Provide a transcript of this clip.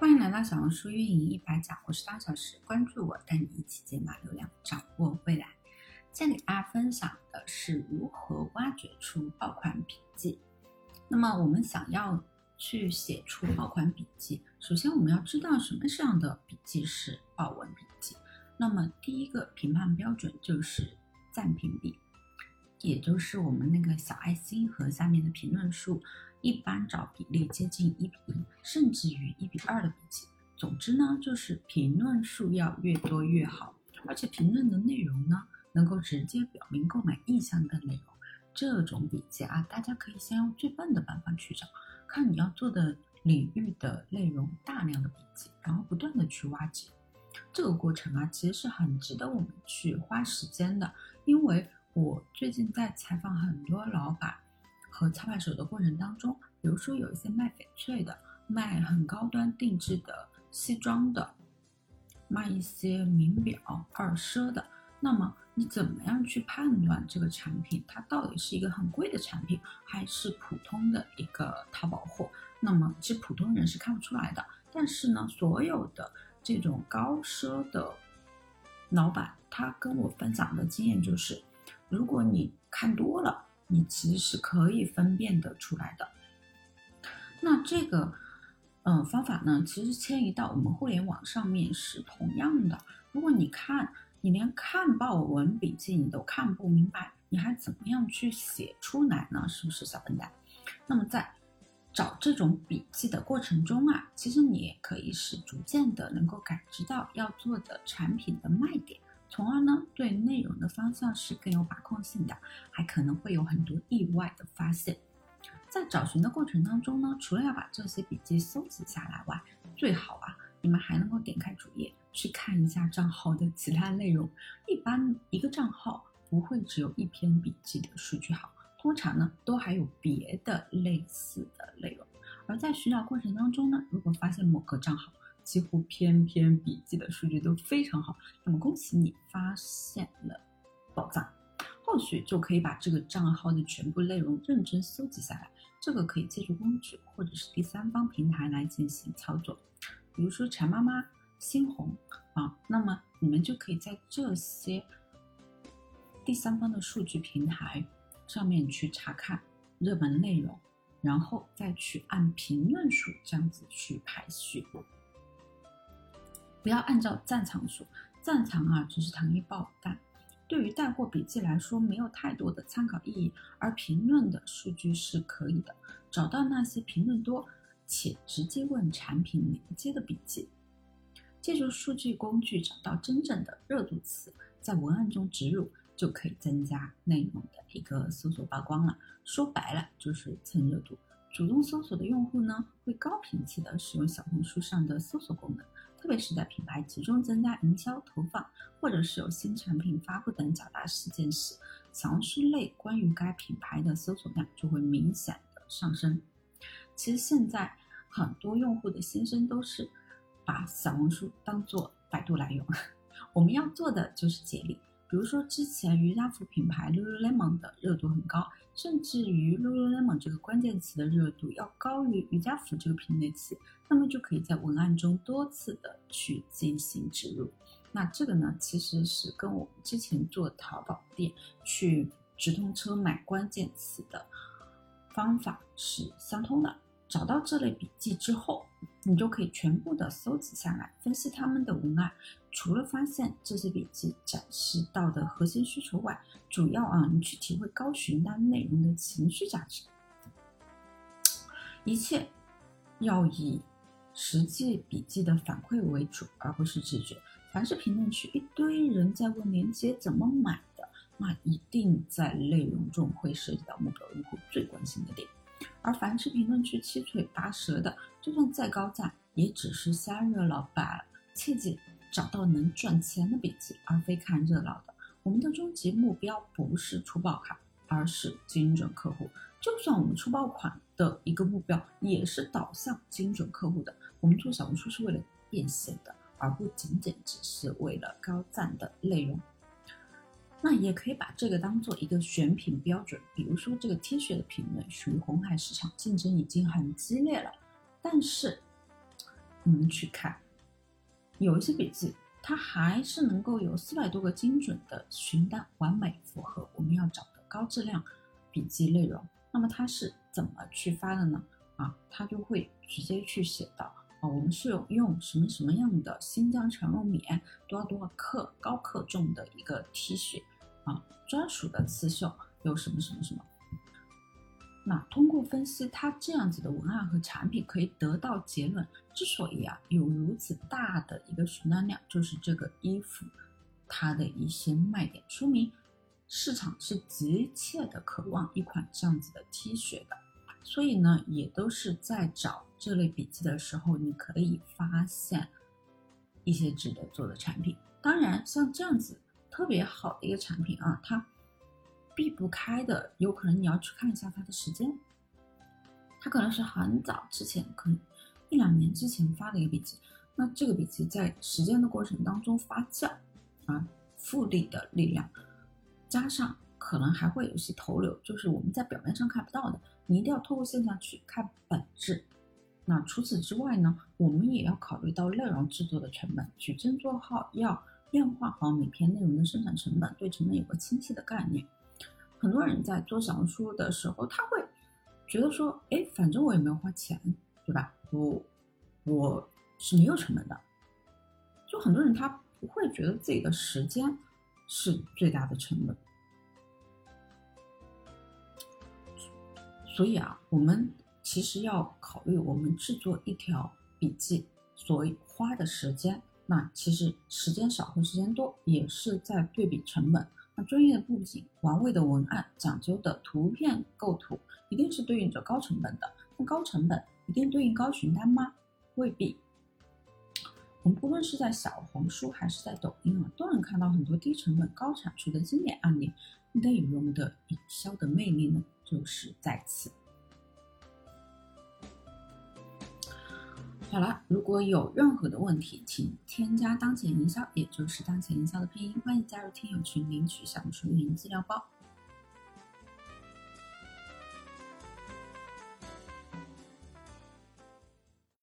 欢迎来到小红书运营一百讲，我是大小时，关注我，带你一起解码流量，掌握未来。今天给大家分享的是如何挖掘出爆款笔记。那么我们想要去写出爆款笔记，首先我们要知道什么样的笔记是爆文笔记。那么第一个评判标准就是赞评比，也就是我们那个小爱心和下面的评论数。一般找比例接近一比一，甚至于一比二的笔记。总之呢，就是评论数要越多越好，而且评论的内容呢，能够直接表明购买意向的内容。这种笔记啊，大家可以先用最笨的办法去找，看你要做的领域的内容，大量的笔记，然后不断的去挖掘。这个过程啊，其实是很值得我们去花时间的，因为我最近在采访很多老板。和操盘手的过程当中，比如说有一些卖翡翠的，卖很高端定制的西装的，卖一些名表二奢的，那么你怎么样去判断这个产品它到底是一个很贵的产品，还是普通的一个淘宝货？那么其实普通人是看不出来的，但是呢，所有的这种高奢的老板，他跟我分享的经验就是，如果你看多了。你其实是可以分辨得出来的。那这个，嗯，方法呢，其实迁移到我们互联网上面是同样的。如果你看，你连看报文笔记你都看不明白，你还怎么样去写出来呢？是不是小笨蛋？那么在找这种笔记的过程中啊，其实你也可以是逐渐的能够感知到要做的产品的卖点。从而呢，对内容的方向是更有把控性的，还可能会有很多意外的发现。在找寻的过程当中呢，除了要把这些笔记搜集下来外，最好啊，你们还能够点开主页去看一下账号的其他内容。一般一个账号不会只有一篇笔记的数据好，通常呢都还有别的类似的内容。而在寻找过程当中呢，如果发现某个账号，几乎篇篇笔记的数据都非常好，那么恭喜你发现了宝藏，后续就可以把这个账号的全部内容认真搜集下来。这个可以借助工具或者是第三方平台来进行操作，比如说馋妈妈、新红啊，那么你们就可以在这些第三方的数据平台上面去查看热门内容，然后再去按评论数这样子去排序。不要按照战场数，战场啊只是糖衣爆弹，对于带货笔记来说没有太多的参考意义。而评论的数据是可以的，找到那些评论多且直接问产品连接的笔记，借助数据工具找到真正的热度词，在文案中植入，就可以增加内容的一个搜索曝光了。说白了就是蹭热度。主动搜索的用户呢，会高频次的使用小红书上的搜索功能。特别是在品牌集中增加营销投放，或者是有新产品发布等较大事件时，小红书类关于该品牌的搜索量就会明显的上升。其实现在很多用户的心声都是把小红书当做百度来用，我们要做的就是接力。比如说，之前瑜伽服品牌 Lululemon 的热度很高，甚至于 Lululemon 这个关键词的热度要高于瑜伽服这个品类词，那么就可以在文案中多次的去进行植入。那这个呢，其实是跟我们之前做淘宝店去直通车买关键词的方法是相通的。找到这类笔记之后，你就可以全部的搜集下来，分析他们的文案。除了发现这些笔记展示到的核心需求外，主要啊，你去体会高询单内容的情绪价值。一切要以实际笔记的反馈为主，而不是直觉。凡是评论区一堆人在问链接怎么买的，那一定在内容中会涉及到目标用户最关心的点。而凡是评论区七嘴八舌的，就算再高赞，也只是瞎热闹罢了。切记找到能赚钱的笔记，而非看热闹的。我们的终极目标不是出爆款，而是精准客户。就算我们出爆款的一个目标，也是导向精准客户的。我们做小红书是为了变现的，而不仅仅只是为了高赞的内容。那也可以把这个当做一个选品标准，比如说这个 T 恤的评论属于红海市场，竞争已经很激烈了，但是你们去看，有一些笔记它还是能够有四百多个精准的询单，完美符合我们要找的高质量笔记内容。那么它是怎么去发的呢？啊，它就会直接去写到啊，我们是有用什么什么样的新疆长肉棉，多少多少克高克重的一个 T 恤啊，专属的刺绣有什么什么什么。那通过分析它这样子的文案和产品，可以得到结论。之所以啊有如此大的一个询单量，就是这个衣服它的一些卖点，说明市场是急切的渴望一款这样子的 T 恤的。所以呢，也都是在找这类笔记的时候，你可以发现一些值得做的产品。当然，像这样子特别好的一个产品啊，它避不开的，有可能你要去看一下它的时间。它可能是很早之前，可能一两年之前发的一个笔记。那这个笔记在时间的过程当中发酵啊，复利的力量，加上可能还会有一些投流，就是我们在表面上看不到的。你一定要透过现象去看本质。那除此之外呢，我们也要考虑到内容制作的成本，矩阵做好，要量化好每篇内容的生产成本，对成本有个清晰的概念。很多人在做小红书的时候，他会觉得说，哎，反正我也没有花钱，对吧？我我是没有成本的。就很多人他不会觉得自己的时间是最大的成本。所以啊，我们其实要考虑，我们制作一条笔记所花的时间，那其实时间少和时间多也是在对比成本。那专业的布景、完美的文案、讲究的图片构图，一定是对应着高成本的。那高成本一定对应高询单吗？未必。我们不论是在小红书还是在抖音啊，都能看到很多低成本高产出的经典案例。内容的营销的魅力呢？就是在此。好了，如果有任何的问题，请添加当前营销，也就是当前营销的拼音，欢迎加入听友群领取小红书运营资料包。